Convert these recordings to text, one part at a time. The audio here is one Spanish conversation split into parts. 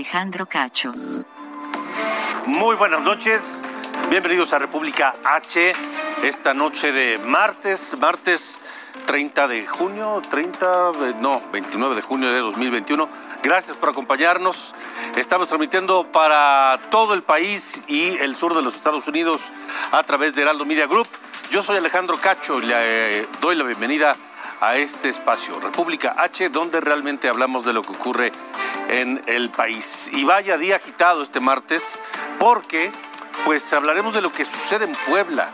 Alejandro Cacho. Muy buenas noches, bienvenidos a República H, esta noche de martes, martes 30 de junio, 30, eh, no, 29 de junio de 2021. Gracias por acompañarnos. Estamos transmitiendo para todo el país y el sur de los Estados Unidos a través de Heraldo Media Group. Yo soy Alejandro Cacho y le eh, doy la bienvenida a este espacio, República H, donde realmente hablamos de lo que ocurre en el país. Y vaya día agitado este martes, porque pues hablaremos de lo que sucede en Puebla.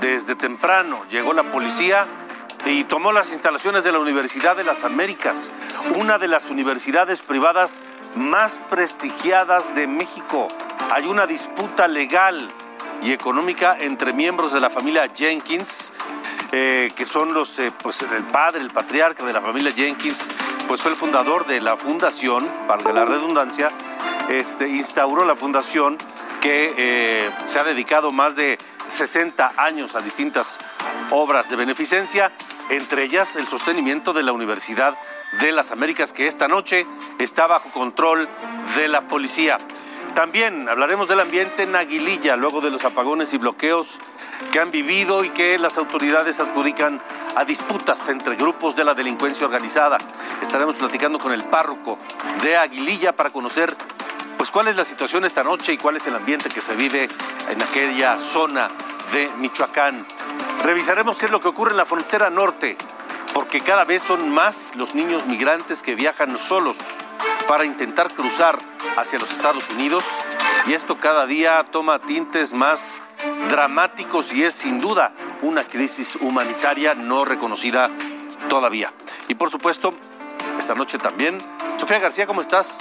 Desde temprano llegó la policía y tomó las instalaciones de la Universidad de las Américas, una de las universidades privadas más prestigiadas de México. Hay una disputa legal y económica entre miembros de la familia Jenkins, eh, que son los, eh, pues el padre, el patriarca de la familia Jenkins, pues fue el fundador de la fundación, para la redundancia, este, instauró la fundación que eh, se ha dedicado más de 60 años a distintas obras de beneficencia, entre ellas el sostenimiento de la Universidad de las Américas, que esta noche está bajo control de la policía. También hablaremos del ambiente en Aguililla, luego de los apagones y bloqueos que han vivido y que las autoridades adjudican a disputas entre grupos de la delincuencia organizada. Estaremos platicando con el párroco de Aguililla para conocer pues cuál es la situación esta noche y cuál es el ambiente que se vive en aquella zona de Michoacán. Revisaremos qué es lo que ocurre en la frontera norte, porque cada vez son más los niños migrantes que viajan solos para intentar cruzar hacia los Estados Unidos y esto cada día toma tintes más dramáticos y es sin duda una crisis humanitaria no reconocida todavía. Y por supuesto, esta noche también. Sofía García, ¿cómo estás?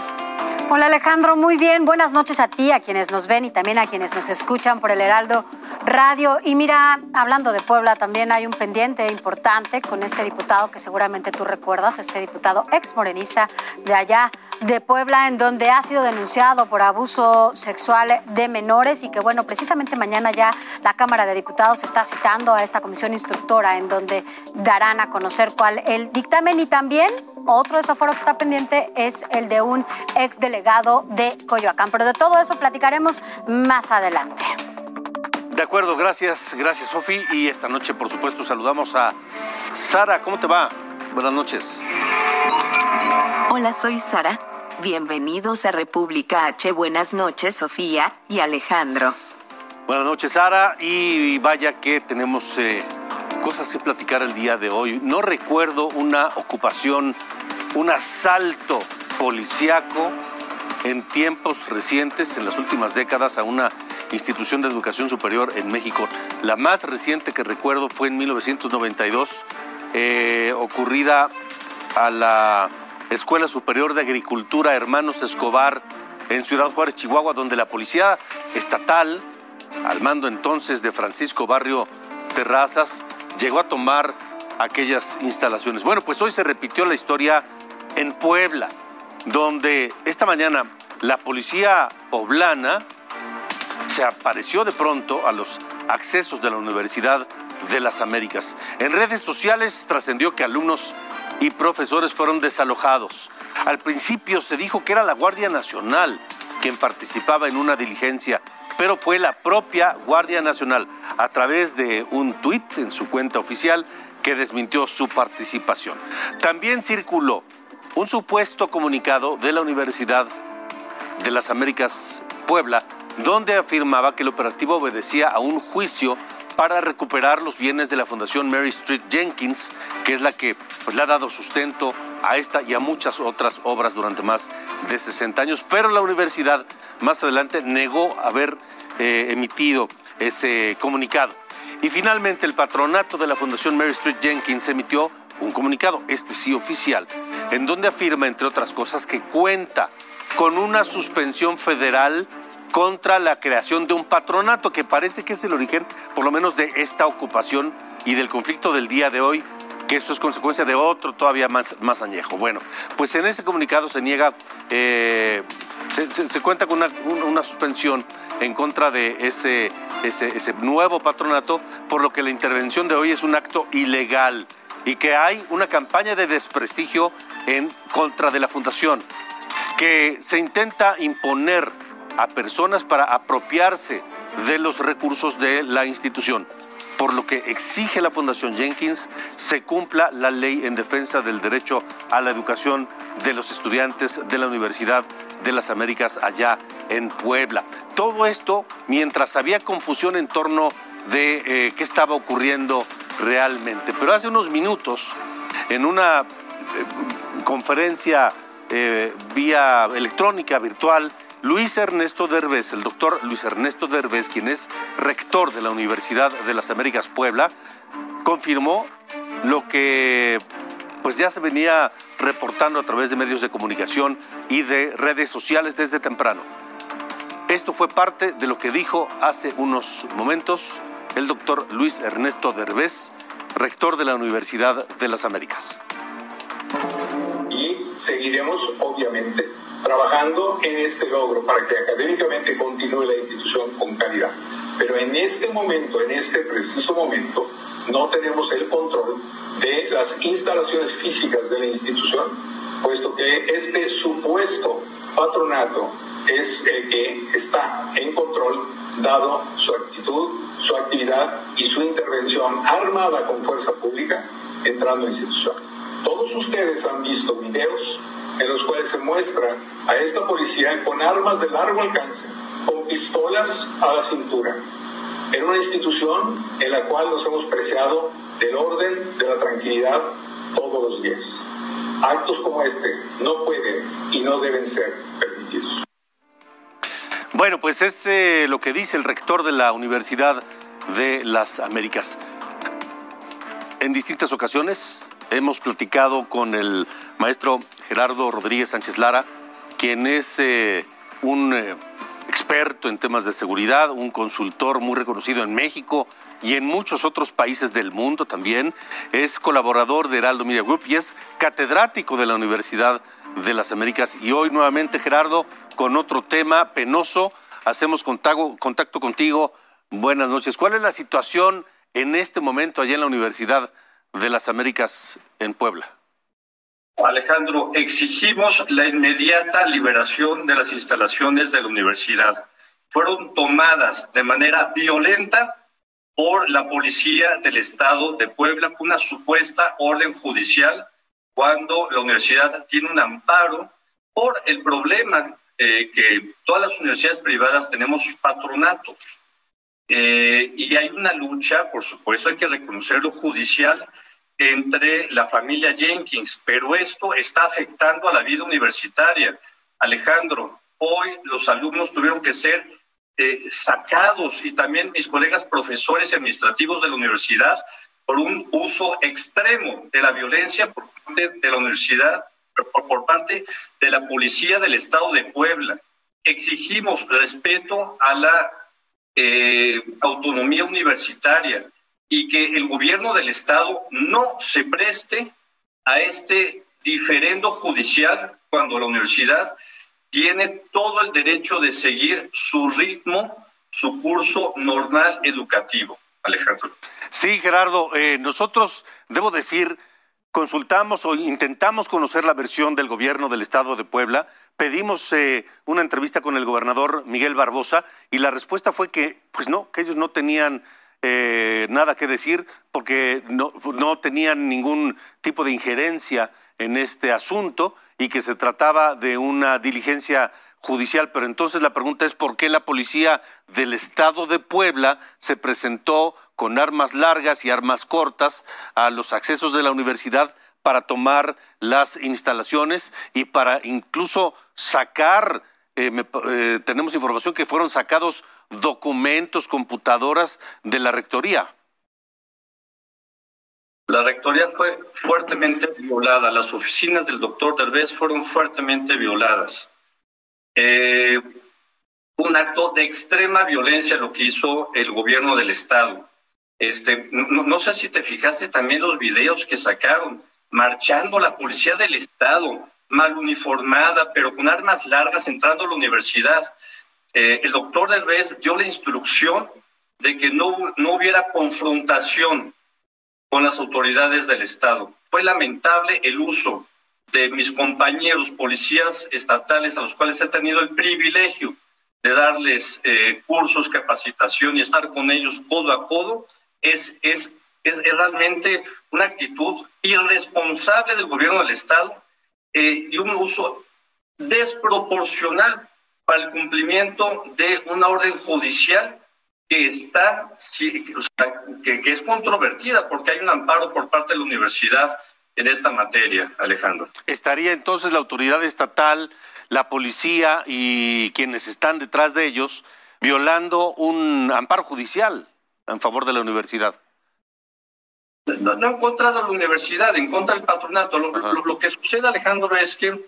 Hola Alejandro, muy bien. Buenas noches a ti, a quienes nos ven y también a quienes nos escuchan por el Heraldo Radio. Y mira, hablando de Puebla, también hay un pendiente importante con este diputado que seguramente tú recuerdas, este diputado ex morenista de allá de Puebla, en donde ha sido denunciado por abuso sexual de menores y que bueno, precisamente mañana ya la Cámara de Diputados está citando a esta comisión instructora en donde darán a conocer cuál el dictamen y también otro desafuero que está pendiente es el de un ex delegado de Coyoacán. Pero de todo eso platicaremos más adelante. De acuerdo, gracias, gracias Sofi. Y esta noche, por supuesto, saludamos a Sara. ¿Cómo te va? Buenas noches. Hola, soy Sara. Bienvenidos a República H. Buenas noches, Sofía y Alejandro. Buenas noches, Sara. Y vaya que tenemos eh, cosas que platicar el día de hoy. No recuerdo una ocupación, un asalto policíaco en tiempos recientes, en las últimas décadas, a una institución de educación superior en México. La más reciente que recuerdo fue en 1992, eh, ocurrida a la Escuela Superior de Agricultura Hermanos Escobar en Ciudad Juárez, Chihuahua, donde la policía estatal, al mando entonces de Francisco Barrio Terrazas, llegó a tomar aquellas instalaciones. Bueno, pues hoy se repitió la historia en Puebla, donde esta mañana la policía poblana se apareció de pronto a los accesos de la Universidad de las Américas. En redes sociales trascendió que alumnos y profesores fueron desalojados. Al principio se dijo que era la Guardia Nacional quien participaba en una diligencia, pero fue la propia Guardia Nacional a través de un tuit en su cuenta oficial que desmintió su participación. También circuló un supuesto comunicado de la Universidad de las Américas Puebla, donde afirmaba que el operativo obedecía a un juicio para recuperar los bienes de la Fundación Mary Street Jenkins, que es la que pues, le ha dado sustento a esta y a muchas otras obras durante más de 60 años, pero la universidad más adelante negó haber eh, emitido ese comunicado. Y finalmente el patronato de la Fundación Mary Street Jenkins emitió un comunicado, este sí oficial, en donde afirma, entre otras cosas, que cuenta con una suspensión federal contra la creación de un patronato, que parece que es el origen, por lo menos, de esta ocupación y del conflicto del día de hoy, que eso es consecuencia de otro todavía más, más añejo. Bueno, pues en ese comunicado se niega, eh, se, cuenta con una, suspensión en contra de ese, ese, ese nuevo patronato, por lo que la intervención de hoy es un acto ilegal y que hay una campaña de desprestigio en contra de la fundación, que se intenta imponer a personas para apropiarse de los recursos de la institución, por lo que exige la Fundación Jenkins se cumpla la ley en defensa del derecho a la educación de los estudiantes de la Universidad de las Américas allá en Puebla. Todo esto mientras había confusión en torno de eh, qué estaba ocurriendo realmente. Pero hace unos minutos, en una eh, conferencia eh, vía electrónica, virtual, Luis Ernesto Derbez, el doctor Luis Ernesto Derbez, quien es rector de la Universidad de las Américas Puebla, confirmó lo que pues ya se venía reportando a través de medios de comunicación y de redes sociales desde temprano. Esto fue parte de lo que dijo hace unos momentos el doctor Luis Ernesto Derbez, rector de la Universidad de las Américas. Y seguiremos, obviamente, trabajando en este logro para que académicamente continúe la institución con calidad. Pero en este momento, en este preciso momento, no tenemos el control de las instalaciones físicas de la institución, puesto que este supuesto patronato es el que está en control dado su actitud su actividad y su intervención armada con fuerza pública entrando la institución. Todos ustedes han visto videos en los cuales se muestra a esta policía con armas de largo alcance, con pistolas a la cintura, en una institución en la cual nos hemos preciado del orden, de la tranquilidad todos los días. Actos como este no pueden y no deben ser permitidos. Bueno, pues es eh, lo que dice el rector de la Universidad de las Américas. En distintas ocasiones hemos platicado con el maestro Gerardo Rodríguez Sánchez Lara, quien es eh, un eh, experto en temas de seguridad, un consultor muy reconocido en México y en muchos otros países del mundo también. Es colaborador de Heraldo Media Group y es catedrático de la Universidad de las Américas. Y hoy nuevamente, Gerardo, con otro tema penoso. Hacemos contacto, contacto contigo. Buenas noches. ¿Cuál es la situación en este momento allá en la Universidad de las Américas en Puebla? Alejandro, exigimos la inmediata liberación de las instalaciones de la universidad. Fueron tomadas de manera violenta por la policía del estado de Puebla con una supuesta orden judicial cuando la universidad tiene un amparo por el problema eh, que todas las universidades privadas tenemos patronatos. Eh, y hay una lucha, por supuesto, hay que reconocerlo judicial entre la familia Jenkins, pero esto está afectando a la vida universitaria. Alejandro, hoy los alumnos tuvieron que ser eh, sacados y también mis colegas profesores administrativos de la universidad por un uso extremo de la violencia por parte de la universidad por, parte de la Policía del Estado de Puebla. Exigimos respeto a la eh, autonomía universitaria y que el gobierno del Estado no se preste a este diferendo judicial cuando la universidad tiene todo el derecho de seguir su ritmo, su curso normal educativo. Alejandro. Sí, Gerardo, eh, nosotros, debo decir, consultamos o intentamos conocer la versión del gobierno del estado de Puebla, pedimos eh, una entrevista con el gobernador Miguel Barbosa y la respuesta fue que, pues no, que ellos no tenían eh, nada que decir porque no, no tenían ningún tipo de injerencia en este asunto y que se trataba de una diligencia judicial. Pero entonces la pregunta es por qué la policía del estado de Puebla se presentó con armas largas y armas cortas a los accesos de la universidad para tomar las instalaciones y para incluso sacar, eh, eh, tenemos información que fueron sacados documentos, computadoras de la rectoría. La rectoría fue fuertemente violada, las oficinas del doctor Derbez fueron fuertemente violadas. Eh, un acto de extrema violencia lo que hizo el gobierno del Estado. Este, no, sé si te fijaste también los videos que sacaron, marchando la policía del Estado, mal uniformada, pero con armas largas entrando a la universidad. Eh, el doctor Derbez dio la instrucción de que no, no hubiera confrontación con las autoridades del Estado. Fue lamentable el uso de mis compañeros policías estatales a los cuales he tenido el privilegio de darles eh, cursos, capacitación y estar con ellos codo a codo, es, es, es, realmente una actitud irresponsable del gobierno del Estado eh, y un uso desproporcional para el cumplimiento de una orden judicial que está, que, es controvertida porque hay un amparo por parte de la universidad en esta materia, Alejandro. ¿Estaría entonces la autoridad estatal, la policía y quienes están detrás de ellos violando un amparo judicial en favor de la universidad? No, en contra de la universidad, en contra del patronato. Lo, que sucede, Alejandro, es que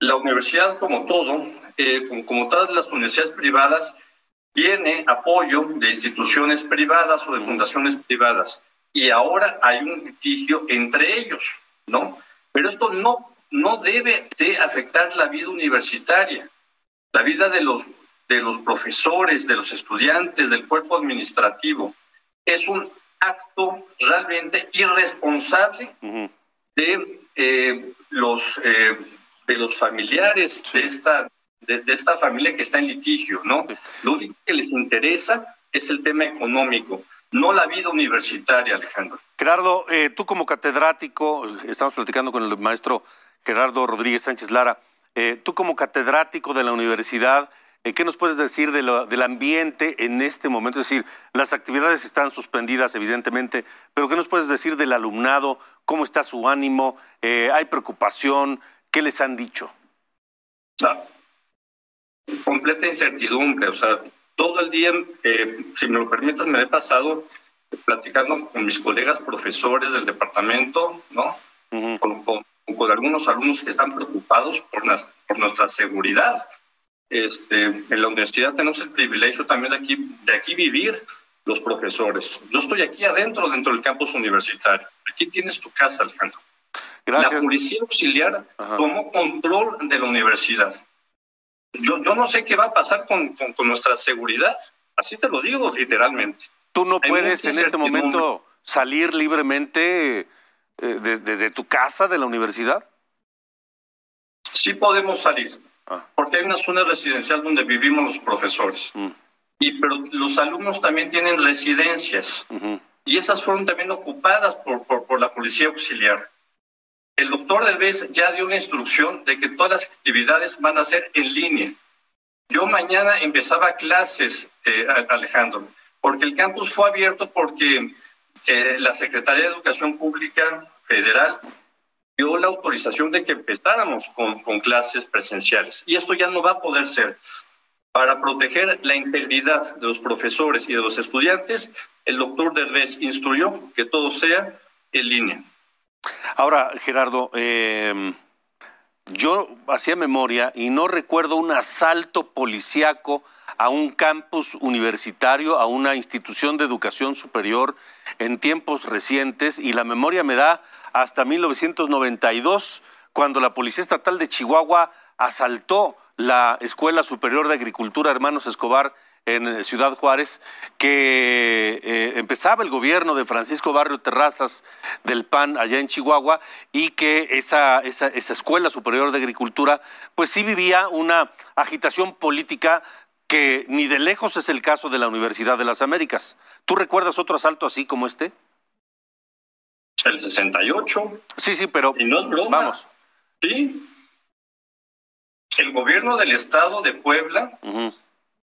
la universidad, como todo, eh, como, como todas las universidades privadas, tiene apoyo de instituciones privadas o de fundaciones privadas. Y ahora hay un litigio entre ellos, ¿no? Pero esto no, no debe de afectar la vida universitaria, la vida de los, de los profesores, de los estudiantes, del cuerpo administrativo. Es un acto realmente irresponsable de, eh, los, eh, de los familiares de esta de, esta familia que está en litigio, ¿no? Lo único que les interesa es el tema económico, no la vida universitaria, Alejandro. Gerardo, eh, tú como catedrático, estamos platicando con el maestro Gerardo Rodríguez Sánchez Lara, eh, tú como catedrático de la universidad, eh, ¿qué nos puedes decir de del ambiente en este momento? Es decir, las actividades están suspendidas, evidentemente, pero ¿qué nos puedes decir del alumnado? ¿Cómo está su ánimo? ¿Hay preocupación? ¿Qué les han dicho? Ah, completa incertidumbre, o sea, todo el día, eh, si me lo permitas, me he pasado platicando con mis colegas profesores del departamento, ¿no? con, con, algunos alumnos que están preocupados por, por nuestra seguridad. Este, en la universidad tenemos el privilegio también de aquí, de aquí vivir los profesores. Yo estoy aquí adentro, dentro del campus universitario. Aquí tienes tu casa, Alejandro. Gracias. La policía auxiliar tomó control de la universidad yo, yo no sé qué va a pasar con, con, nuestra seguridad. Así te lo digo literalmente. Tú no puedes en este momento salir libremente eh, de, de, tu casa, de la universidad. Sí podemos salir, ah. porque hay una zona residencial donde vivimos los profesores. Mm. Y pero los alumnos también tienen residencias y esas fueron también ocupadas por, por, por la policía auxiliar. El doctor Derbez ya dio una instrucción de que todas las actividades van a ser en línea. Yo mañana empezaba clases, eh, Alejandro, porque el campus fue abierto porque eh, la Secretaría de Educación Pública Federal dio la autorización de que empezáramos con, con clases presenciales. Y esto ya no va a poder ser. Para proteger la integridad de los profesores y de los estudiantes, el doctor Derbez instruyó que todo sea en línea. Ahora, Gerardo, em, yo hacía memoria y no recuerdo un asalto policíaco a un campus universitario, a una institución de educación superior en tiempos recientes y la memoria me da hasta 1992, cuando la Policía Estatal de Chihuahua asaltó la Escuela Superior de Agricultura Hermanos Escobar en Ciudad Juárez, que eh, empezaba el gobierno de Francisco Barrio Terrazas del PAN allá en Chihuahua y que esa, esa, esa Escuela Superior de Agricultura pues sí vivía una agitación política que ni de lejos es el caso de la Universidad de las Américas. ¿Tú recuerdas otro asalto así como este? El 68. Sí, sí, pero y no es broma. vamos. Sí. El gobierno del estado de Puebla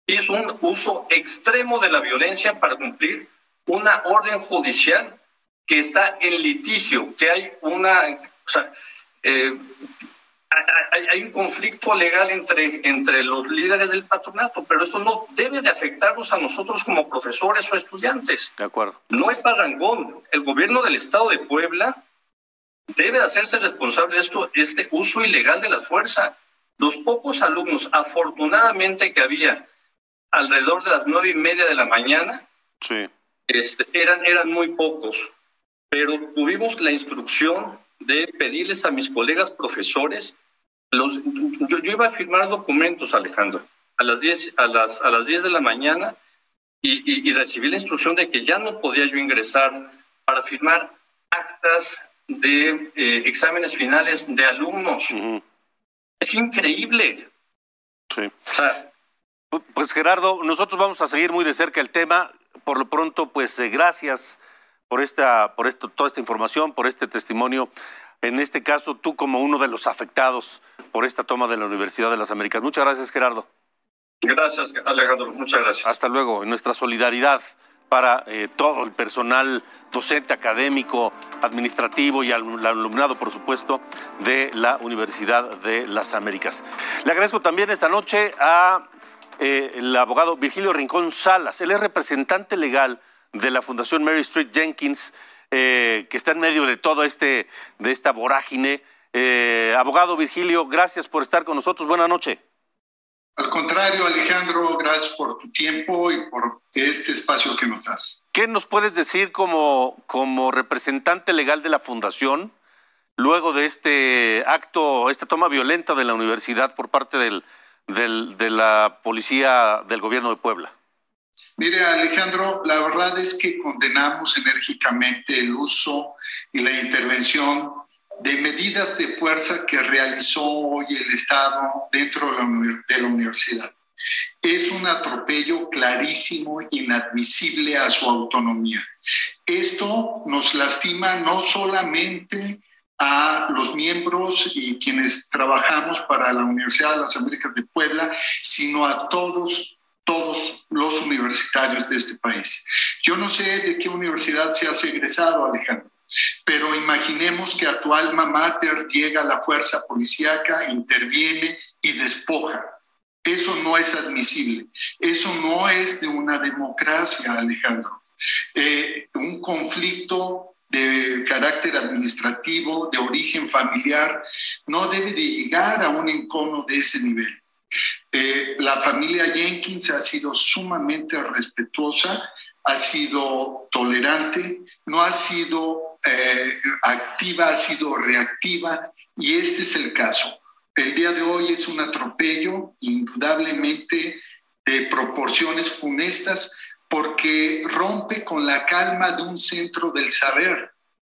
hizo un uso extremo de la violencia para cumplir una orden judicial que está en litigio, que hay una, O sea, eh, hay, un conflicto legal entre, entre los líderes del patronato, pero esto no debe de afectarnos a nosotros como profesores o estudiantes. De acuerdo. No hay parangón. El gobierno del estado de Puebla debe hacerse responsable de esto, este uso ilegal de la fuerza. Los pocos alumnos, afortunadamente que había alrededor de las nueve y media de la mañana, sí. este, eran, eran muy pocos, pero tuvimos la instrucción de pedirles a mis colegas profesores yo, iba a firmar documentos, Alejandro, a las 10, a las, a las 10 de la mañana y, recibí la instrucción de que ya no podía yo ingresar para firmar actas de eh, exámenes finales de alumnos. Es increíble. Sí. Pues Gerardo, nosotros vamos a seguir muy de cerca el tema. Por lo pronto, pues eh, gracias por esta, por esto, toda esta información, por este testimonio en este caso tú como uno de los afectados por esta toma de la Universidad de las Américas. Muchas gracias, Gerardo. Gracias, Alejandro. Muchas gracias. Hasta luego. En nuestra solidaridad para eh, todo el personal docente, académico, administrativo y al, alumnado, por supuesto, de la Universidad de las Américas. Le agradezco también esta noche a eh, el abogado Virgilio Rincón Salas. Él es representante legal de la Fundación Mary Street Jenkins eh, que está en medio de todo este, de esta vorágine. Eh, abogado Virgilio, gracias por estar con nosotros. Buenas noches. Al contrario, Alejandro, gracias por tu tiempo y por este espacio que nos das. ¿Qué nos puedes decir como, como representante legal de la Fundación luego de este acto, esta toma violenta de la universidad por parte del, del, de la policía del gobierno de Puebla? Mire, Alejandro, la verdad es que condenamos enérgicamente el uso y la intervención de medidas de fuerza que realizó hoy el Estado dentro de la, universidad. Es un atropello clarísimo, inadmisible a su autonomía. Esto nos lastima no solamente a los miembros y quienes trabajamos para la Universidad de las Américas de Puebla, sino a todos todos los universitarios de este país. Yo no sé de qué universidad se has egresado, Alejandro, pero imaginemos que a tu alma mater llega la fuerza policíaca, interviene y despoja. Eso no es admisible. Eso no es de una democracia, Alejandro. Eh, un conflicto de carácter administrativo, de origen familiar, no debe de llegar a un encono de ese nivel. Eh, la familia Jenkins ha sido sumamente respetuosa, ha sido tolerante, no ha sido eh, activa, ha sido reactiva y este es el caso. El día de hoy es un atropello indudablemente de proporciones funestas porque rompe con la calma de un centro del saber.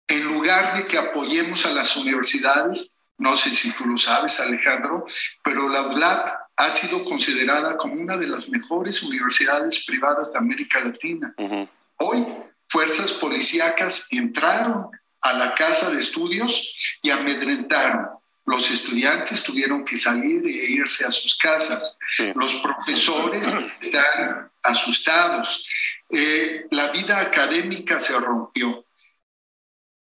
En lugar de que apoyemos a las universidades, no sé si tú lo sabes, Alejandro, pero la ULAP ha sido considerada como una de las mejores universidades privadas de América Latina. Hoy, fuerzas policíacas entraron a la casa de estudios y amedrentaron. Los estudiantes tuvieron que salir e irse a sus casas. Los profesores están asustados. Eh, la vida académica se rompió.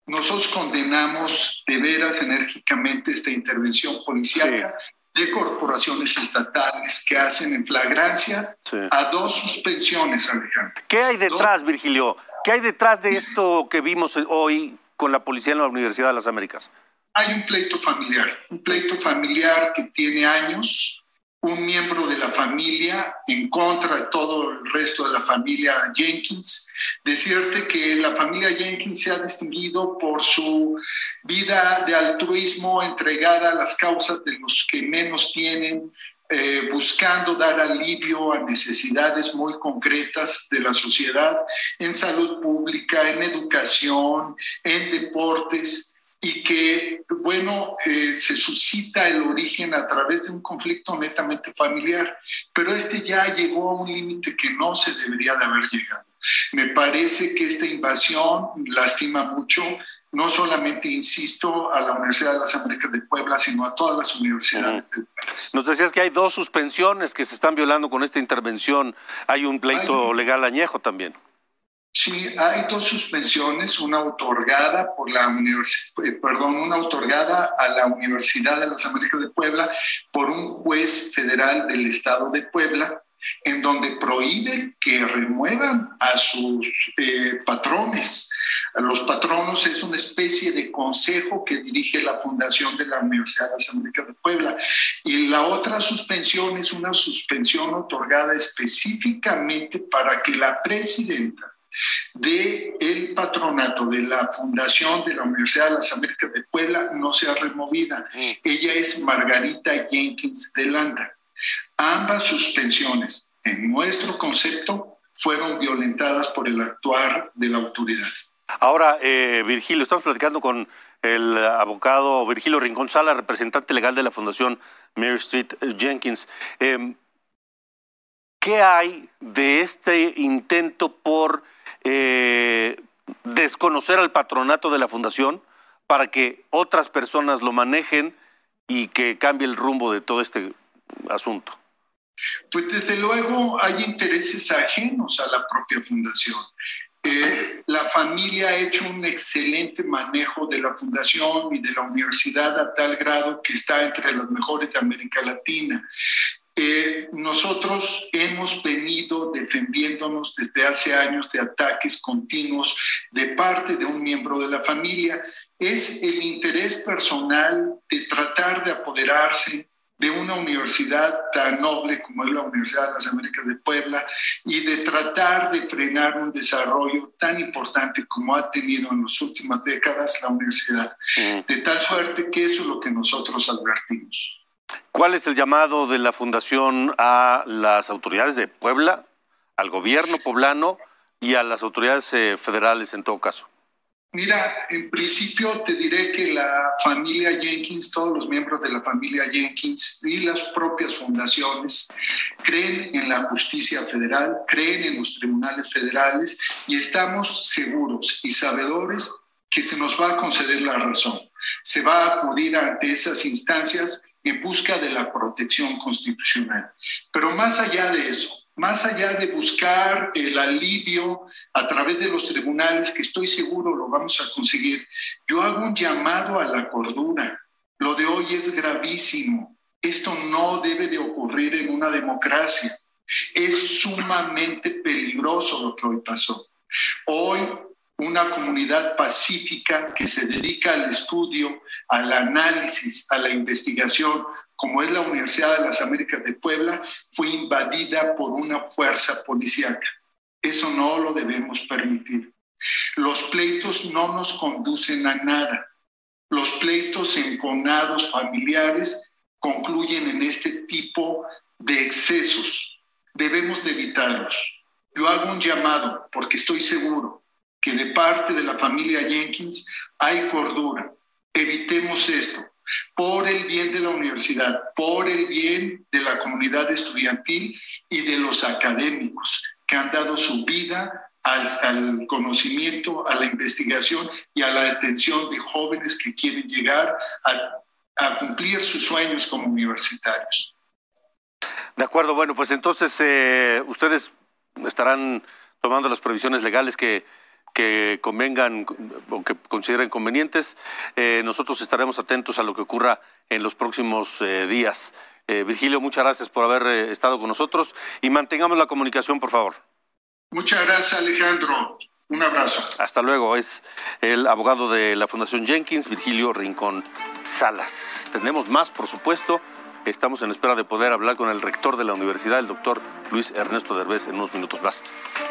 Nosotros condenamos de veras enérgicamente esta intervención policial de corporaciones estatales que hacen en flagrancia a dos suspensiones, Alejandro. ¿Qué hay detrás, Virgilio? ¿Qué hay detrás de esto que vimos hoy con la policía en la Universidad de las Américas? Hay un pleito familiar, un pleito familiar que tiene años, un miembro de la familia en contra de todo el resto de la familia Jenkins. Decirte que la familia Jenkins se ha distinguido por su vida de altruismo entregada a las causas de los que menos tienen, eh, buscando dar alivio a necesidades muy concretas de la sociedad en salud pública, en educación, en deportes y que, bueno, eh, se suscita el origen a través de un conflicto netamente familiar, pero este ya llegó a un límite que no se debería de haber llegado. Me parece que esta invasión lastima mucho, no solamente, insisto, a la Universidad de las Américas de Puebla, sino a todas las universidades del país. Nos decías que hay dos suspensiones que se están violando con esta intervención. Hay un pleito legal añejo también. Sí, hay dos suspensiones, una otorgada por la eh, perdón, una otorgada a la Universidad de las Américas de Puebla por un juez federal del estado de Puebla, en donde prohíbe que remuevan a sus eh, patrones. Los patronos es una especie de consejo que dirige la Fundación de la Universidad de las Américas de Puebla. Y la otra suspensión es una suspensión otorgada específicamente para que la presidenta de el patronato de la Fundación de la Universidad de las Américas de Puebla no sea removida. Mm. Ella es Margarita Jenkins de Landa. Ambas suspensiones, en nuestro concepto, fueron violentadas por el actuar de la autoridad. Ahora, eh, Virgilio, estamos platicando con el abogado Virgilio Rincón Sala, representante legal de la Fundación Mary Street Jenkins. Em, ¿Qué hay de este intento por eh, desconocer al patronato de la fundación para que otras personas lo manejen y que cambie el rumbo de todo este asunto? Pues desde luego hay intereses ajenos a la propia fundación. Eh, la familia ha hecho un excelente manejo de la fundación y de la universidad a tal grado que está entre las mejores de América Latina. Eh, nosotros hemos venido defendiéndonos desde hace años de ataques continuos de parte de un miembro de la familia. Es el interés personal de tratar de apoderarse de una universidad tan noble como es la Universidad de las Américas de Puebla y de tratar de frenar un desarrollo tan importante como ha tenido en las últimas décadas la universidad. Mm. De tal suerte que eso es lo que nosotros advertimos. ¿Cuál es el llamado de la Fundación a las autoridades de Puebla, al gobierno poblano y a las autoridades eh, federales en todo caso? Mira, en principio te diré que la familia Jenkins, todos los miembros de la familia Jenkins y las propias fundaciones creen en la justicia federal, creen en los tribunales federales y estamos seguros y sabedores que se nos va a conceder la razón. Se va a acudir ante esas instancias en busca de la protección constitucional. Pero más allá de eso, más allá de buscar el alivio a través de los tribunales, que estoy seguro lo vamos a conseguir, yo hago un llamado a la cordura. Lo de hoy es gravísimo. Esto no debe de ocurrir en una democracia. Es sumamente peligroso lo que hoy pasó. Hoy una comunidad pacífica que se dedica al estudio, al análisis, a la investigación, como es la Universidad de las Américas de Puebla, fue invadida por una fuerza policíaca. Eso no lo debemos permitir. Los pleitos no nos conducen a nada. Los pleitos enconados familiares concluyen en este tipo de excesos. Debemos de evitarlos. Yo hago un llamado porque estoy seguro que de parte de la familia Jenkins hay cordura. Evitemos esto por el bien de la universidad, por el bien de la comunidad estudiantil y de los académicos que han dado su vida al, conocimiento, a la investigación y a la detención de jóvenes que quieren llegar a, cumplir sus sueños como universitarios. De acuerdo, bueno, pues entonces eh, ustedes estarán tomando las previsiones legales que que convengan o que consideren convenientes. Eh, nosotros estaremos atentos a lo que ocurra en los próximos eh, días. Eh, Virgilio, muchas gracias por haber estado con nosotros y mantengamos la comunicación, por favor. Muchas gracias, Alejandro. Un abrazo. Hasta luego. Es el abogado de la Fundación Jenkins, Virgilio Rincón Salas. Tenemos más, por supuesto. Estamos en espera de poder hablar con el rector de la universidad, el doctor Luis Ernesto Derbez, en unos minutos más.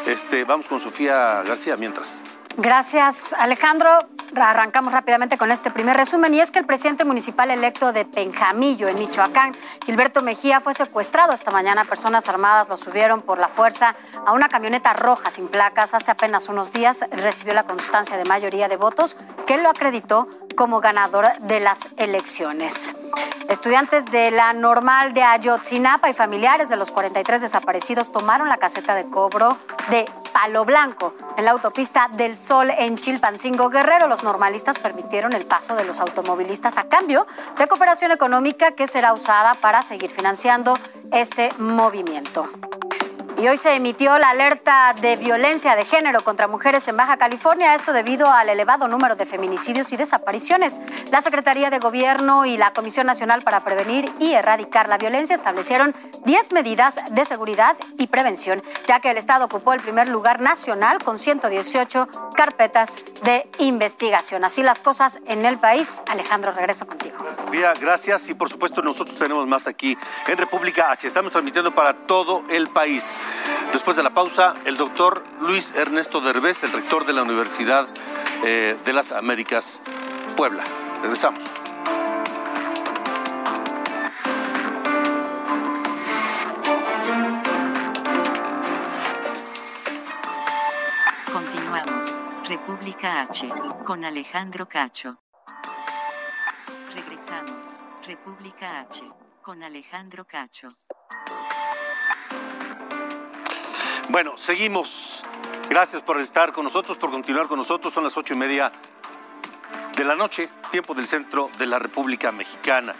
Este, vamos con Sofía García mientras. Gracias, Alejandro. Arrancamos rápidamente con este primer resumen y es que el presidente municipal electo de Penjamillo, en Michoacán, Gilberto Mejía, fue secuestrado esta mañana. Personas armadas lo subieron por la fuerza a una camioneta roja sin placas. Hace apenas unos días recibió la constancia de mayoría de votos que lo acreditó como ganador de las elecciones. Estudiantes de la normal de Ayotzinapa y familiares de los 43 desaparecidos tomaron la caseta de cobro de Palo Blanco en la autopista del Sol en Chilpancingo Guerrero. Los normalistas permitieron el paso de los automovilistas a cambio de cooperación económica que será usada para seguir financiando este movimiento. Y hoy se emitió la alerta de violencia de género contra mujeres en Baja California, esto debido al elevado número de feminicidios y desapariciones. La Secretaría de Gobierno y la Comisión Nacional para Prevenir y Erradicar la Violencia establecieron 10 medidas de seguridad y prevención, ya que el Estado ocupó el primer lugar nacional con 118 carpetas de investigación. Así las cosas en el país. Alejandro, regreso contigo. Gracias y por supuesto nosotros tenemos más aquí en República H. Estamos transmitiendo para todo el país. Después de la pausa, el doctor Luis Ernesto Derbez, el rector de la Universidad eh, de las Américas, Puebla. Regresamos. Continuamos. República H, con Alejandro Cacho. Regresamos. República H, con Alejandro Cacho. Bueno, seguimos. Gracias por estar con nosotros, por continuar con nosotros. Son las ocho y media de la noche, tiempo del centro de la República Mexicana.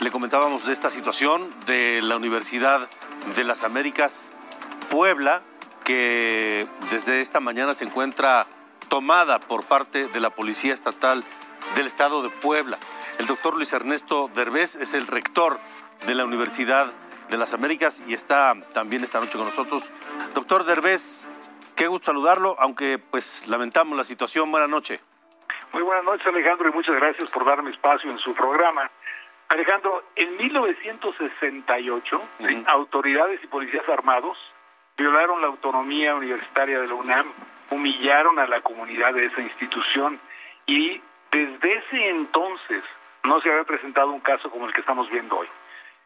Le comentábamos de esta situación de la Universidad de las Américas Puebla, que desde esta mañana se encuentra tomada por parte de la Policía Estatal del Estado de Puebla. El doctor Luis Ernesto Derbez es el rector de la Universidad de las Américas y está también esta noche con nosotros. Doctor Derbez, qué gusto saludarlo, aunque pues lamentamos la situación. Buenas noches. Muy buenas noches Alejandro y muchas gracias por darme espacio en su programa. Alejandro, en 1968, autoridades y policías armados violaron la autonomía universitaria de la UNAM, humillaron a la comunidad de esa institución y desde ese entonces no se había presentado un caso como el que estamos viendo hoy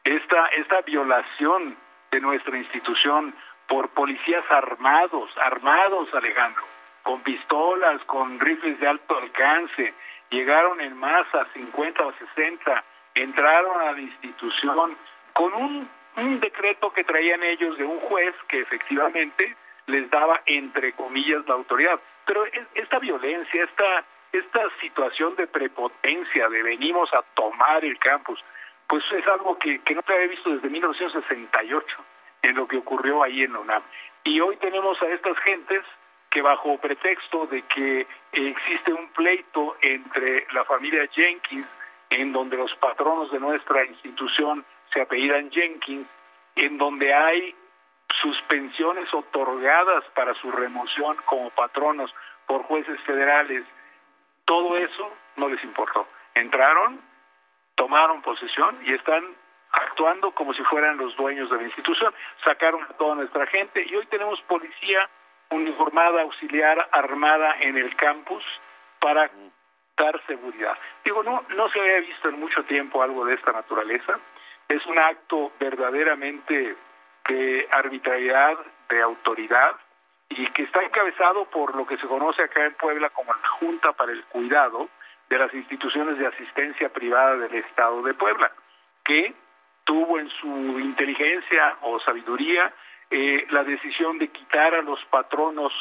esta, esta violación de nuestra institución por policías armados, armados, Alejandro, con pistolas, con rifles de alto alcance, llegaron en masa, 50 o 60, entraron a la institución con un, decreto que traían ellos de un juez que efectivamente les daba, entre comillas, la autoridad. Pero esta violencia, esta, esta situación de prepotencia, de venimos a tomar el campus, pues es algo que, no se había visto desde 1968 en lo que ocurrió ahí en la UNAM. Y hoy tenemos a estas gentes que bajo pretexto de que existe un pleito entre la familia Jenkins, en donde los patronos de nuestra institución se apellidan Jenkins, en donde hay suspensiones otorgadas para su remoción como patronos por jueces federales, todo eso no les importó. Entraron, tomaron posesión y están actuando como si fueran los dueños de la institución. Sacaron a toda nuestra gente y hoy tenemos policía uniformada, auxiliar, armada en el campus para dar seguridad. Digo, no, no se había visto en mucho tiempo algo de esta naturaleza. Es un acto verdaderamente de arbitrariedad, de autoridad, y que está encabezado por lo que se conoce acá en Puebla como la Junta para el Cuidado, de las instituciones de asistencia privada del Estado de Puebla, que tuvo en su inteligencia o sabiduría eh, la decisión de quitar a los patronos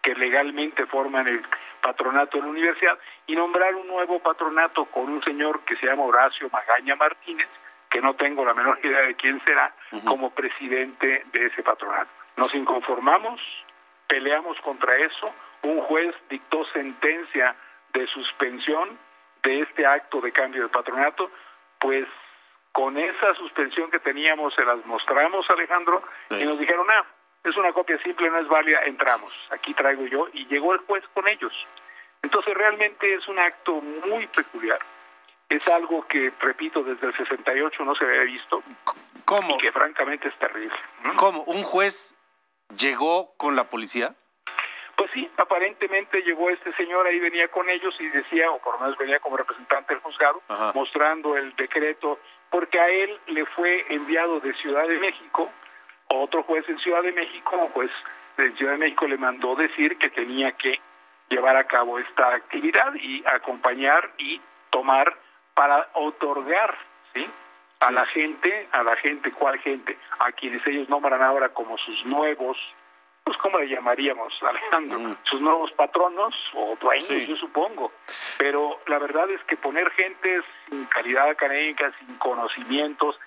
que legalmente forman el patronato de la universidad y nombrar un nuevo patronato con un señor que se llama Horacio Magaña Martínez, que no tengo la menor idea de quién será, como presidente de ese patronato. Nos inconformamos, peleamos contra eso, un juez dictó sentencia de suspensión de este acto de cambio de patronato, pues con esa suspensión que teníamos se las mostramos, Alejandro, y nos dijeron, ah, es una copia simple, no es válida, entramos, aquí traigo yo, y llegó el juez con ellos. Entonces realmente es un acto muy peculiar. Es algo que, repito, desde el 68 no se había visto. ¿Cómo? Y que francamente es terrible. ¿Cómo? ¿Un juez llegó con la policía? Sí, aparentemente llegó este señor, ahí venía con ellos y decía, o por lo menos venía como representante del juzgado, mostrando el decreto, porque a él le fue enviado de Ciudad de México, otro juez en Ciudad de México, pues de Ciudad de México le mandó decir que tenía que llevar a cabo esta actividad y acompañar y tomar para otorgar, ¿sí? A la gente, a la gente, ¿cuál gente? A quienes ellos nombran ahora como sus nuevos pues ¿cómo le llamaríamos, Alejandro? Sus nuevos patronos o dueños, yo supongo. Pero la verdad es que poner gente sin calidad académica, sin conocimientos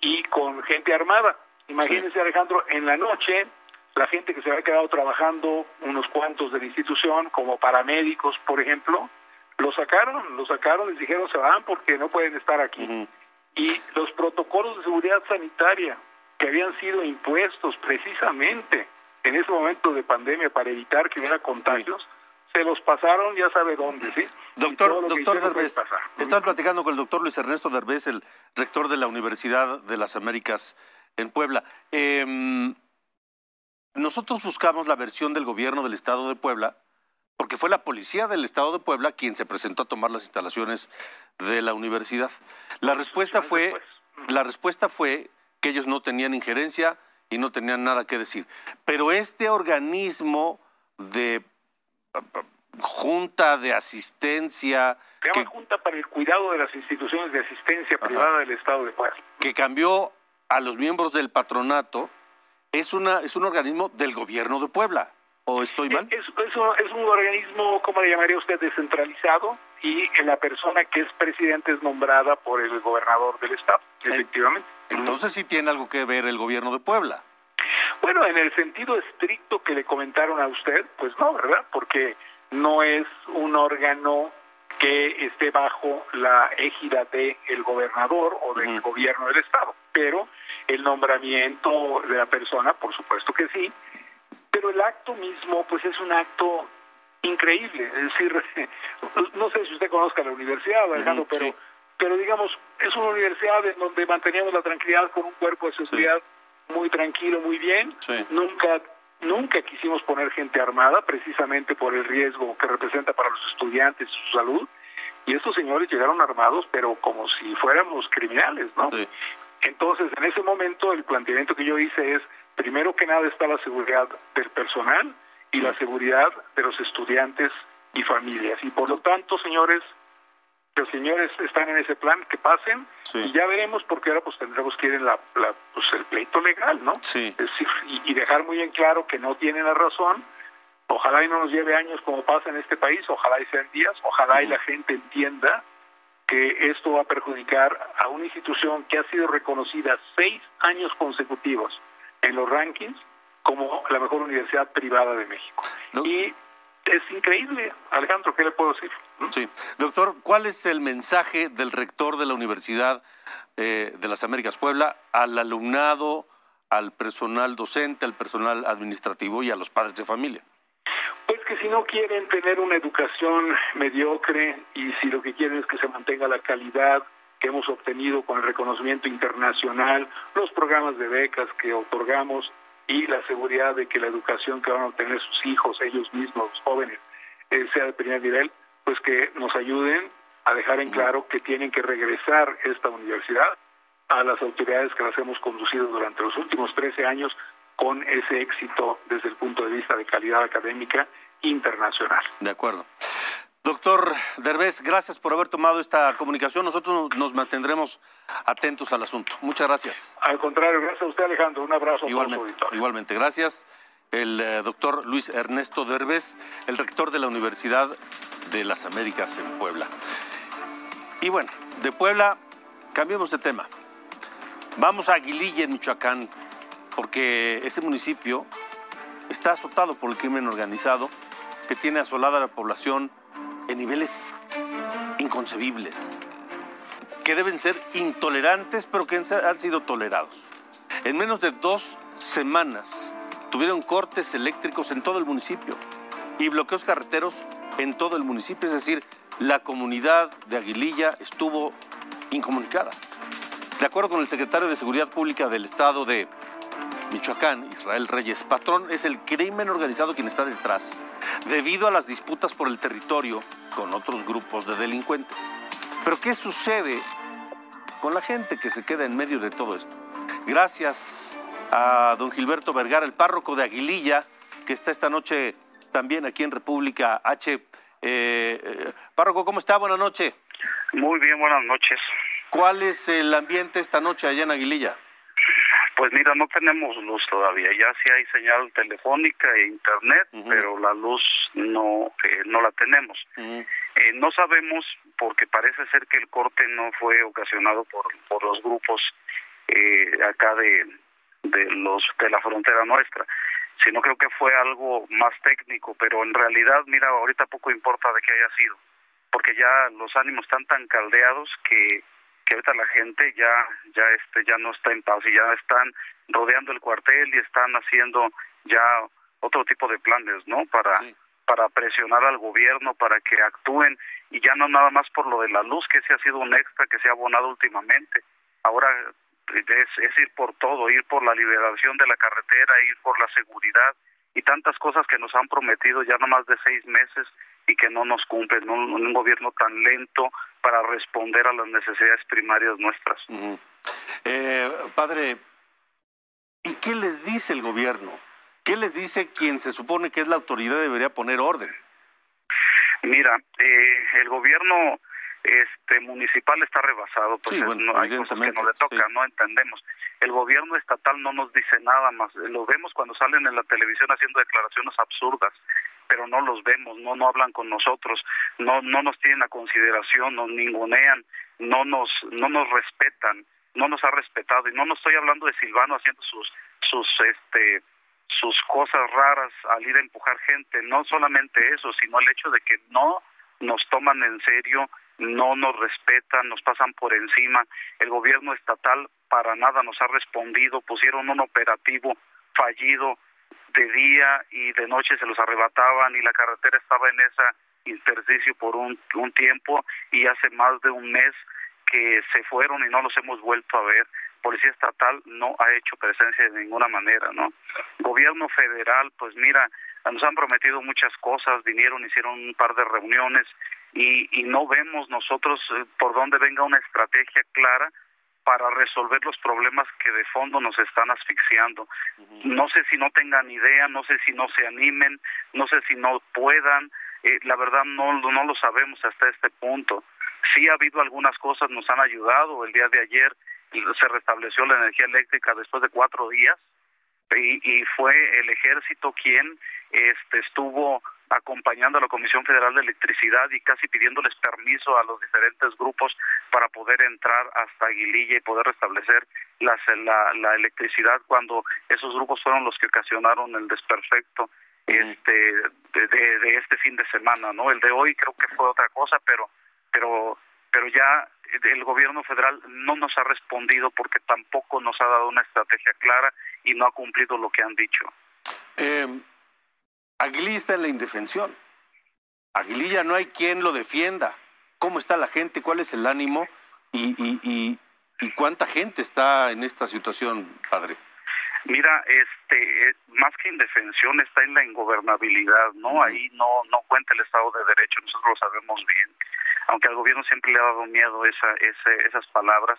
y con gente armada. Imagínense, Alejandro, en la noche la gente que se había quedado trabajando, unos cuantos de la institución, como paramédicos, por ejemplo, lo sacaron, lo sacaron, les dijeron se van porque no pueden estar aquí. Y los protocolos de seguridad sanitaria que habían sido impuestos precisamente en ese momento de pandemia para evitar que hubiera contagios, se los pasaron ya sabe dónde, ¿sí? Doctor, doctor Derbez, estaba platicando con el doctor Luis Ernesto Derbez, el rector de la Universidad de las Américas en Puebla. Eh, nosotros buscamos la versión del gobierno del Estado de Puebla, porque fue la policía del Estado de Puebla quien se presentó a tomar las instalaciones de la universidad. La respuesta fue, la respuesta fue que ellos no tenían injerencia y no tenían nada que decir. Pero este organismo de junta de asistencia. Se llama Junta para el Cuidado de las Instituciones de Asistencia Privada del Estado de Puebla. Que cambió a los miembros del patronato es, una, es un organismo del gobierno de Puebla. ¿O estoy mal? Es, es, un, organismo, ¿cómo le llamaría usted? Descentralizado y la persona que es presidente es nombrada por el gobernador del estado, efectivamente. Entonces sí tiene algo que ver el gobierno de Puebla. Bueno, en el sentido estricto que le comentaron a usted, pues no, ¿verdad? Porque no es un órgano que esté bajo la égida del el gobernador o del gobierno del estado, pero el nombramiento de la persona, por supuesto que sí, pero el acto mismo, pues es un acto increíble, es decir, no sé si usted conozca la universidad, Alejandro, pero, pero digamos, es una universidad en donde manteníamos la tranquilidad con un cuerpo de seguridad muy tranquilo, muy bien, nunca Nunca quisimos poner gente armada precisamente por el riesgo que representa para los estudiantes y su salud. Y estos señores llegaron armados, pero como si fuéramos criminales, ¿no? Entonces, en ese momento, el planteamiento que yo hice es, primero que nada está la seguridad del personal y la seguridad de los estudiantes y familias. Y por lo tanto, señores, los señores están en ese plan, que pasen y ya veremos porque ahora pues tendremos que ir en la, pues, el pleito legal, ¿no? Sí. y, dejar muy en claro que no tienen la razón. Ojalá y no nos lleve años como pasa en este país, ojalá y sean días, ojalá y la gente entienda que esto va a perjudicar a una institución que ha sido reconocida seis años consecutivos en los rankings como la mejor universidad privada de México. Y es increíble, Alejandro, ¿qué le puedo decir? ¿Mm? Sí. Doctor, ¿cuál es el mensaje del rector de la Universidad eh, de las Américas Puebla al alumnado, al personal docente, al personal administrativo y a los padres de familia? Pues que si no quieren tener una educación mediocre y si lo que quieren es que se mantenga la calidad que hemos obtenido con el reconocimiento internacional, los programas de becas que otorgamos y la seguridad de que la educación que van a obtener sus hijos, ellos mismos, los jóvenes, eh, sea de primer nivel, pues que nos ayuden a dejar en claro que tienen que regresar esta universidad a las autoridades que las hemos conducido durante los últimos 13 años con ese éxito desde el punto de vista de calidad académica internacional. De acuerdo. Doctor Derbez, gracias por haber tomado esta comunicación. Nosotros nos mantendremos atentos al asunto. Muchas gracias. Al contrario, gracias a usted, Alejandro. Un abrazo igualmente, Igualmente, gracias. El eh, doctor Luis Ernesto Derbez, el rector de la Universidad de las Américas en Puebla. Y bueno, de Puebla, cambiemos de tema. Vamos a Aguililla, en Michoacán, porque ese municipio está azotado por el crimen organizado que tiene asolada a la población en niveles inconcebibles, que deben ser intolerantes, pero que han sido tolerados. En menos de dos semanas tuvieron cortes eléctricos en todo el municipio y bloqueos carreteros en todo el municipio, es decir, la comunidad de Aguililla estuvo incomunicada. De acuerdo con el secretario de Seguridad Pública del Estado de Michoacán, Israel Reyes Patrón, es el crimen organizado quien está detrás, debido a las disputas por el territorio con otros grupos de delincuentes. Pero ¿qué sucede con la gente que se queda en medio de todo esto? Gracias a don Gilberto Vergara, el párroco de Aguililla, que está esta noche también aquí en República H. Eh, eh, párroco, ¿cómo está? Buenas noches. Muy bien, buenas noches. ¿Cuál es el ambiente esta noche allá en Aguililla? Pues mira, no tenemos luz todavía. Ya sí hay señal telefónica e internet, pero la luz no eh, no la tenemos. eh, no sabemos porque parece ser que el corte no fue ocasionado por por los grupos eh, acá de de los de la frontera nuestra. sino creo que fue algo más técnico, pero en realidad, mira, ahorita poco importa de qué haya sido, porque ya los ánimos están tan caldeados que, que ahorita la gente ya, ya, este, ya no está en paz y ya están rodeando el cuartel y están haciendo ya otro tipo de planes, ¿no? Para, para presionar al gobierno, para que actúen y ya no nada más por lo de la luz, que ese ha sido un extra que se ha abonado últimamente. Ahora es, es ir por todo, ir por la liberación de la carretera, ir por la seguridad y tantas cosas que nos han prometido ya no más de seis meses y que no nos cumplen, un, un gobierno tan lento para responder a las necesidades primarias nuestras. eh, padre, ¿y qué les dice el gobierno? ¿Qué les dice quien se supone que es la autoridad debería poner orden? Mira, eh, el gobierno este municipal está rebasado, pues Sí, bueno, no, hay cosas que no le toca, sí. no entendemos. El gobierno estatal no nos dice nada más, lo vemos cuando salen en la televisión haciendo declaraciones absurdas, pero no los vemos, no no hablan con nosotros, no no nos tienen a consideración, nos ningunean, no nos no nos respetan, no nos ha respetado y no nos estoy hablando de Silvano haciendo sus sus este sus cosas raras al ir a empujar gente, no solamente eso, sino el hecho de que no nos toman en serio, no nos respetan, nos pasan por encima. El gobierno estatal para nada nos ha respondido, pusieron un operativo fallido de día y de noche se los arrebataban y la carretera estaba en esa intersticio por un, un tiempo y hace más de un mes que se fueron y no los hemos vuelto a ver. Policía estatal no ha hecho presencia de ninguna manera, ¿no? Gobierno federal, pues mira, nos han prometido muchas cosas, vinieron, hicieron un par de reuniones y, y no vemos nosotros eh, por dónde venga una estrategia clara para resolver los problemas que de fondo nos están asfixiando. No sé si no tengan idea, no sé si no se animen, no sé si no puedan, eh, la verdad no, no lo sabemos hasta este punto. Sí ha habido algunas cosas, nos han ayudado. El día de ayer se restableció la energía eléctrica después de cuatro días y, y fue el ejército quien este, estuvo acompañando a la Comisión Federal de Electricidad y casi pidiéndoles permiso a los diferentes grupos para poder entrar hasta Aguililla y poder restablecer las, la, la electricidad cuando esos grupos fueron los que ocasionaron el desperfecto este de, de, de este fin de semana, ¿no? El de hoy creo que fue otra cosa, pero pero pero ya el gobierno federal no nos ha respondido porque tampoco nos ha dado una estrategia clara y no ha cumplido lo que han dicho. Eh, Aguililla está en la indefensión. Aguililla no hay quien lo defienda. ¿Cómo está la gente? ¿Cuál es el ánimo? ¿Y, y, y, y cuánta gente está en esta situación, padre? Mira, este, eh, más que indefensión está en la ingobernabilidad, ¿no? Ahí no no cuenta el Estado de Derecho, nosotros lo sabemos bien. Aunque al gobierno siempre le ha dado miedo esa, ese, esas palabras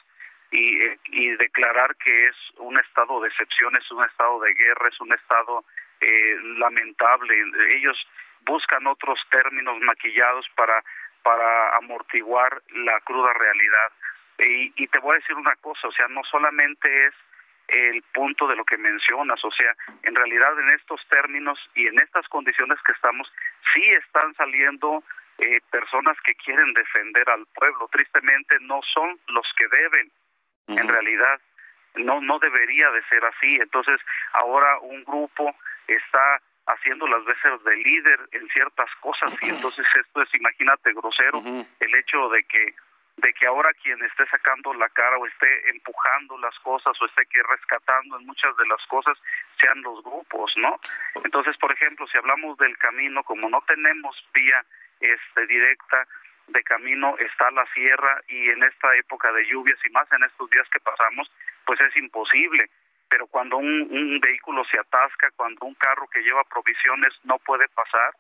y, y declarar que es un estado de excepción, es un estado de guerra, es un estado eh, lamentable. Ellos buscan otros términos maquillados para para amortiguar la cruda realidad. Y, y te voy a decir una cosa, o sea, no solamente es el punto de lo que mencionas, o sea, en realidad en estos términos y en estas condiciones que estamos, sí están saliendo eh, personas que quieren defender al pueblo. Tristemente no son los que deben, uh -huh. en realidad no no debería de ser así. Entonces ahora un grupo está haciendo las veces de líder en ciertas cosas y entonces esto es, imagínate, grosero, uh -huh. el hecho de que de que ahora quien esté sacando la cara o esté empujando las cosas o esté que rescatando en muchas de las cosas sean los grupos, ¿no? Entonces, por ejemplo, si hablamos del camino, como no tenemos vía este directa de camino está la sierra y en esta época de lluvias y más en estos días que pasamos, pues es imposible. Pero cuando un, un vehículo se atasca, cuando un carro que lleva provisiones no puede pasar,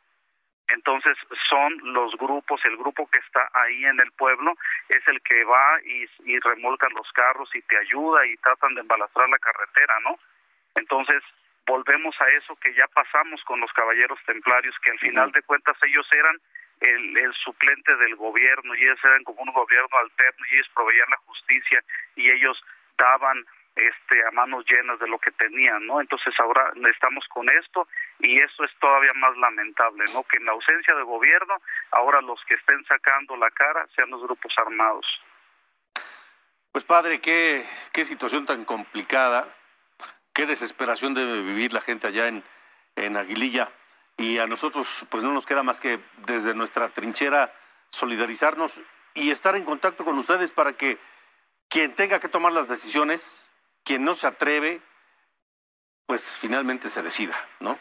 entonces son los grupos, el grupo que está ahí en el pueblo es el que va y, y remolca los carros y te ayuda y tratan de embalastrar la carretera, ¿no? Entonces volvemos a eso que ya pasamos con los caballeros templarios, que al final de cuentas ellos eran el, el suplente del gobierno y ellos eran como un gobierno alterno y ellos proveían la justicia y ellos daban este a manos llenas de lo que tenían, ¿no? Entonces ahora estamos con esto y eso es todavía más lamentable, ¿no? Que en la ausencia de gobierno ahora los que estén sacando la cara sean los grupos armados. Pues padre, qué qué situación tan complicada, qué desesperación debe vivir la gente allá en en Aguililla. Y a nosotros, pues no nos queda más que desde nuestra trinchera solidarizarnos y estar en contacto con ustedes para que quien tenga que tomar las decisiones, quien no se atreve, pues finalmente se decida, ¿no?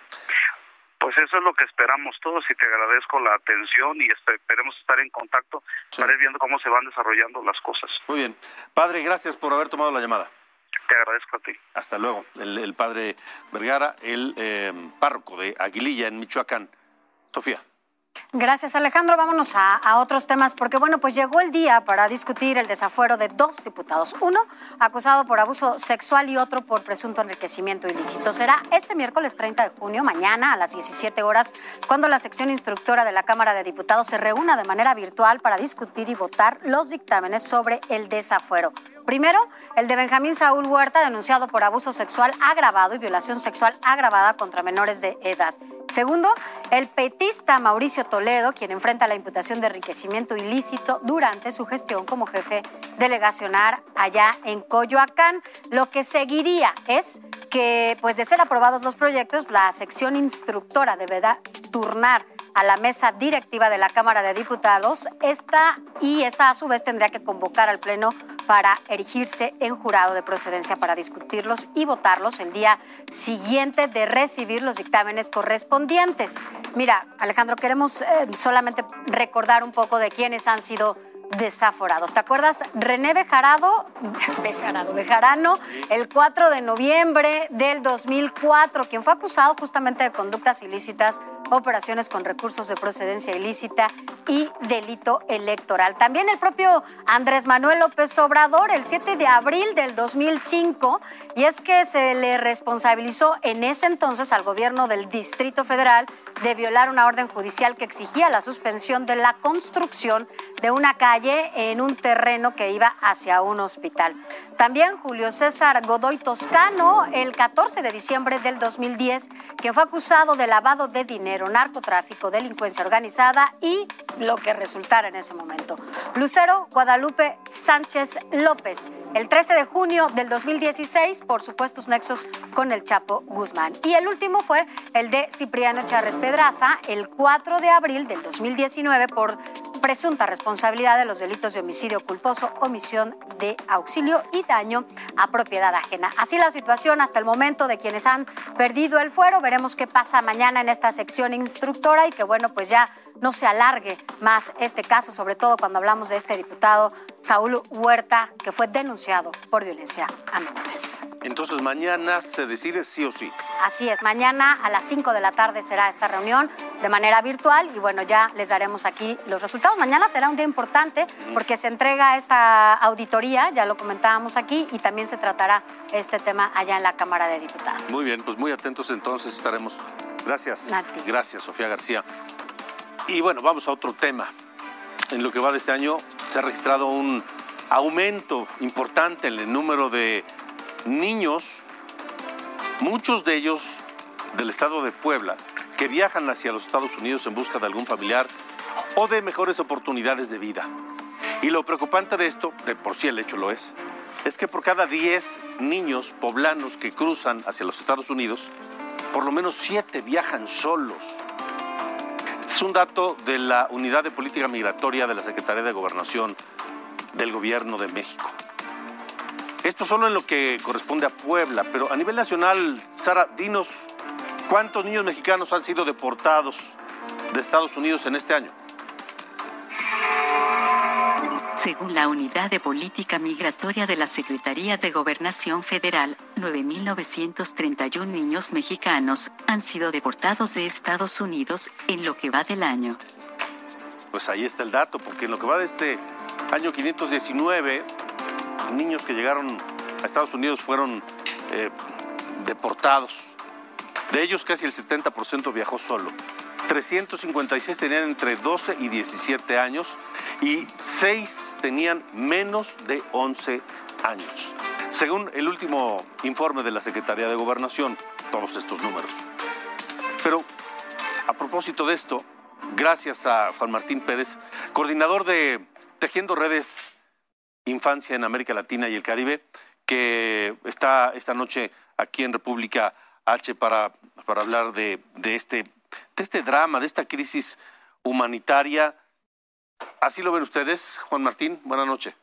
Pues eso es lo que esperamos todos y te agradezco la atención y esperemos estar en contacto para ir viendo cómo se van desarrollando las cosas. Muy bien. Padre, gracias por haber tomado la llamada. Te agradezco a ti. Hasta luego. El, padre Vergara, el eh, párroco de Aguililla en Michoacán. Sofía. Gracias Alejandro. Vámonos a, otros temas porque bueno, pues llegó el día para discutir el desafuero de dos diputados. Uno acusado por abuso sexual y otro por presunto enriquecimiento ilícito. Será este miércoles 30 de junio, mañana a las 17 horas, cuando la sección instructora de la Cámara de Diputados se reúna de manera virtual para discutir y votar los dictámenes sobre el desafuero. Primero, el de Benjamín Saúl Huerta, denunciado por abuso sexual agravado y violación sexual agravada contra menores de edad. Segundo, el petista Mauricio Toledo, quien enfrenta la imputación de enriquecimiento ilícito durante su gestión como jefe delegacional allá en Coyoacán. Lo que seguiría es que, pues de ser aprobados los proyectos, la sección instructora deberá turnar a la mesa directiva de la Cámara de Diputados. Esta y esta a su vez tendría que convocar al Pleno para erigirse en jurado de procedencia para discutirlos y votarlos el día siguiente de recibir los dictámenes correspondientes. Mira, Alejandro, queremos eh, solamente recordar un poco de quiénes han sido desaforados. ¿Te acuerdas? René Bejarado, Bejarano, el 4 de noviembre del 2004, quien fue acusado justamente de conductas ilícitas, operaciones con recursos de procedencia ilícita y delito electoral. También el propio Andrés Manuel López Obrador, el 7 de abril del 2005, y es que se le responsabilizó en ese entonces al gobierno del Distrito Federal de violar una orden judicial que exigía la suspensión de la construcción de una calle en un terreno que iba hacia un hospital. También Julio César Godoy Toscano, el 14 de diciembre del 2010, quien fue acusado de lavado de dinero, narcotráfico, delincuencia organizada y lo que resultara en ese momento. Lucero Guadalupe Sánchez López, el 13 de junio del 2016, por supuestos nexos con el Chapo Guzmán. Y el último fue el de Cipriano Chávez Pedraza, el 4 de abril del 2019, por presunta responsabilidad de los delitos de homicidio culposo, omisión de auxilio y daño a propiedad ajena. Así la situación hasta el momento de quienes han perdido el fuero. Veremos qué pasa mañana en esta sección instructora y que bueno, pues ya no se alargue más este caso, sobre todo cuando hablamos de este diputado Saúl Huerta, que fue denunciado por violencia a menores. Entonces mañana se decide sí o sí. Así es, mañana a las 5 de la tarde será esta reunión de manera virtual y bueno, ya les daremos aquí los resultados. Mañana será un día importante porque se entrega esta auditoría, ya lo comentábamos aquí, y también se tratará este tema allá en la Cámara de Diputados. Muy bien, pues muy atentos entonces estaremos. Gracias. Gracias, Sofía García. Y bueno, vamos a otro tema. En lo que va de este año se ha registrado un aumento importante en el número de niños, muchos de ellos del estado de Puebla, que viajan hacia los Estados Unidos en busca de algún familiar o de mejores oportunidades de vida. Y lo preocupante de esto, de por sí el hecho lo es, es que por cada 10 niños poblanos que cruzan hacia los Estados Unidos, por lo menos 7 viajan solos. Es un dato de la Unidad de Política Migratoria de la Secretaría de Gobernación del Gobierno de México. Esto solo en lo que corresponde a Puebla, pero a nivel nacional, Sara, dinos cuántos niños mexicanos han sido deportados de Estados Unidos en este año. Según la Unidad de Política Migratoria de la Secretaría de Gobernación Federal, 9.931 niños mexicanos han sido deportados de Estados Unidos en lo que va del año. Pues ahí está el dato, porque en lo que va de este año 519, niños que llegaron a Estados Unidos fueron eh, deportados. De ellos casi el 70% viajó solo. 356 tenían entre 12 y 17 años y 6 tenían menos de 11 años. Según el último informe de la Secretaría de Gobernación, todos estos números. Pero a propósito de esto, gracias a Juan Martín Pérez, coordinador de Tejiendo Redes Infancia en América Latina y el Caribe, que está esta noche aquí en República H para, para hablar de, de, este, de este drama, de esta crisis humanitaria. ¿Así lo ven ustedes, Juan Martín? Buenas noches.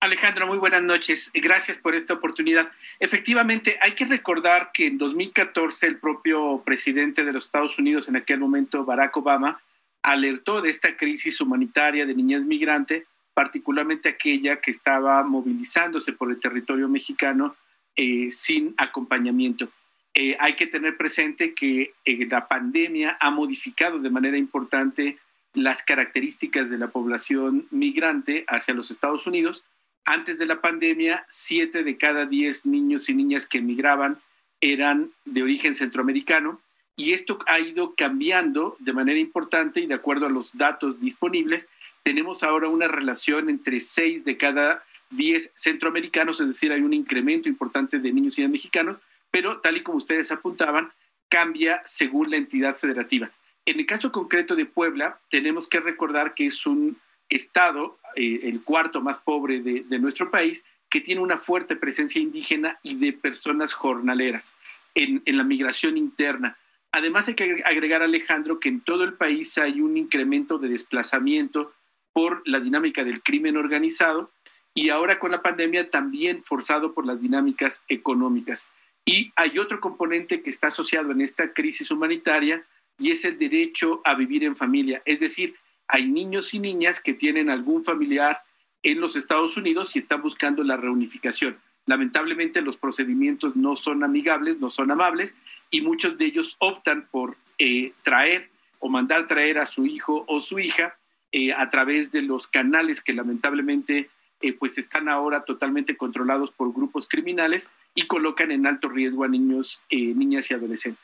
Alejandro, muy buenas noches. Gracias por esta oportunidad. Efectivamente, hay que recordar que en 2014 el propio presidente de los Estados Unidos, en aquel momento Barack Obama, alertó de esta crisis humanitaria de niñez migrante, particularmente aquella que estaba movilizándose por el territorio mexicano eh, sin acompañamiento. Eh, hay que tener presente que eh, la pandemia ha modificado de manera importante las características de la población migrante hacia los Estados Unidos antes de la pandemia, siete de cada diez niños y niñas que emigraban eran de origen centroamericano y esto ha ido cambiando de manera importante y de acuerdo a los datos disponibles, tenemos ahora una relación entre seis de cada diez centroamericanos, es decir, hay un incremento importante de niños y niñas mexicanos, pero tal y como ustedes apuntaban, cambia según la entidad federativa. En el caso concreto de Puebla, tenemos que recordar que es un estado, eh, el cuarto más pobre de, nuestro país, que tiene una fuerte presencia indígena y de personas jornaleras en, la migración interna. Además hay que agregar, Alejandro, que en todo el país hay un incremento de desplazamiento por la dinámica del crimen organizado y ahora con la pandemia también forzado por las dinámicas económicas. Y hay otro componente que está asociado en esta crisis humanitaria y es el derecho a vivir en familia, es decir, hay niños y niñas que tienen algún familiar en los Estados Unidos y están buscando la reunificación. Lamentablemente los procedimientos no son amigables, no son amables y muchos de ellos optan por eh, traer o mandar traer a su hijo o su hija eh, a través de los canales que lamentablemente eh, pues están ahora totalmente controlados por grupos criminales y colocan en alto riesgo a niños, niñas y adolescentes.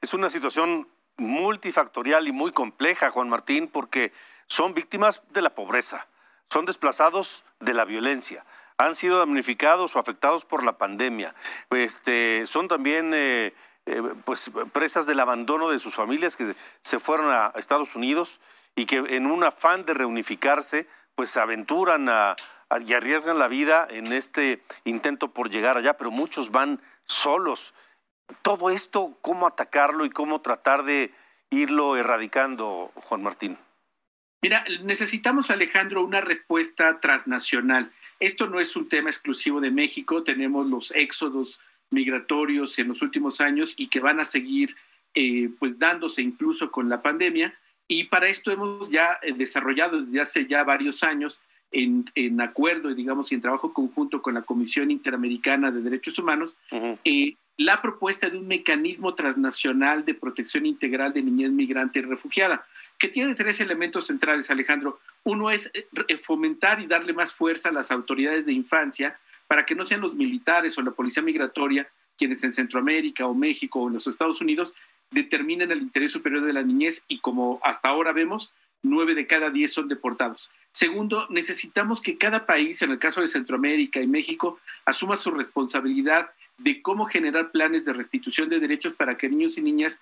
Es una situación multifactorial y muy compleja, Juan Martín, porque son víctimas de la pobreza, son desplazados de la violencia, han sido damnificados o afectados por la pandemia, este, son también eh, eh, pues, presas del abandono de sus familias que se fueron a Estados Unidos y que en un afán de reunificarse, pues se aventuran y arriesgan la vida en este intento por llegar allá, pero muchos van solos todo esto, ¿cómo atacarlo y cómo tratar de irlo erradicando, Juan Martín? Mira, necesitamos, Alejandro, una respuesta transnacional. Esto no es un tema exclusivo de México, tenemos los éxodos migratorios en los últimos años y que van a seguir eh, pues dándose incluso con la pandemia. Y para esto hemos ya eh, desarrollado desde hace ya varios años en, acuerdo, digamos, y en trabajo conjunto con la Comisión Interamericana de Derechos Humanos, la propuesta de un mecanismo transnacional de protección integral de niñez migrante y refugiada, que tiene tres elementos centrales, Alejandro. Uno es eh, fomentar y darle más fuerza a las autoridades de infancia para que no sean los militares o la policía migratoria quienes en Centroamérica o México o en los Estados Unidos determinen el interés superior de la niñez y como hasta ahora vemos, nueve de cada diez son deportados. Segundo, necesitamos que cada país, en el caso de Centroamérica y México, asuma su responsabilidad de cómo generar planes de restitución de derechos para que niños y niñas,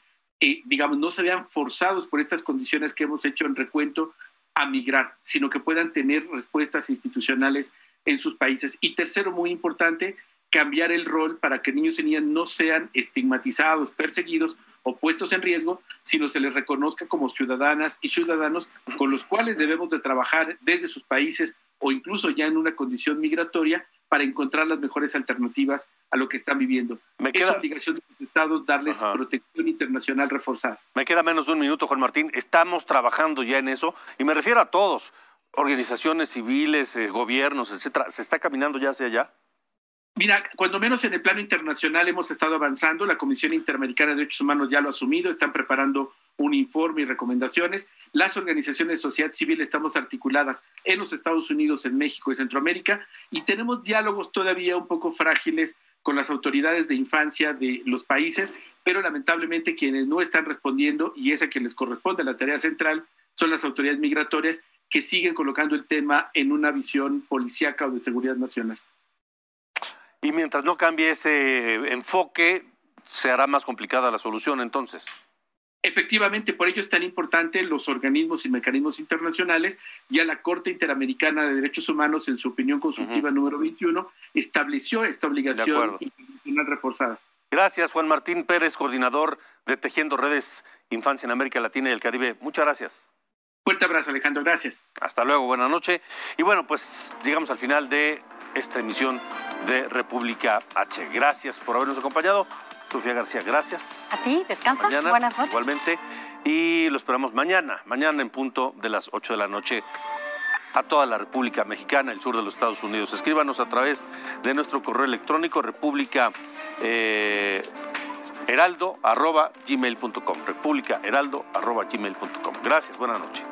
digamos, no se vean forzados por estas condiciones que hemos hecho en recuento a migrar, sino que puedan tener respuestas institucionales en sus países. Y tercero, muy importante, cambiar el rol para que niños y niñas no sean estigmatizados, perseguidos o puestos en riesgo, sino se les reconozca como ciudadanas y ciudadanos con los cuales debemos de trabajar desde sus países o incluso ya en una condición migratoria para encontrar las mejores alternativas a lo que están viviendo. Me queda... Es obligación de los estados darles protección internacional reforzada. Me queda menos de un minuto, Juan Martín. Estamos trabajando ya en eso y me refiero a todos, organizaciones civiles, eh, gobiernos, etcétera. ¿Se está caminando ya hacia allá? Mira, cuando menos en el plano internacional hemos estado avanzando, la Comisión Interamericana de Derechos Humanos ya lo ha asumido, están preparando un informe y recomendaciones. Las organizaciones de sociedad civil estamos articuladas en los Estados Unidos, en México y Centroamérica y tenemos diálogos todavía un poco frágiles con las autoridades de infancia de los países, pero lamentablemente quienes no están respondiendo, y es a les corresponde la tarea central, son las autoridades migratorias que siguen colocando el tema en una visión policíaca o de seguridad nacional. Y mientras no cambie ese enfoque, se hará más complicada la solución entonces. Efectivamente, por ello es tan importante los organismos y mecanismos internacionales. Ya la Corte Interamericana de Derechos Humanos, en su opinión consultiva número 21, estableció esta obligación internacional reforzada. Gracias, Juan Martín Pérez, coordinador de Tejiendo Redes Infancia en América Latina y el Caribe. Muchas gracias. Fuerte abrazo, Alejandro. Gracias. Hasta luego, buenas noches. Y bueno, pues llegamos al final de esta emisión de República H. Gracias por habernos acompañado. Sofía García, gracias. A ti, descansa. Buenas noches. Igualmente. Y lo esperamos mañana, mañana en punto de las 8 de la noche a toda la República Mexicana, el sur de los Estados Unidos. Escríbanos a través de nuestro correo electrónico república eh, heraldo arroba gmail.com. República heraldo arroba gmail.com. Gracias, buenas noches.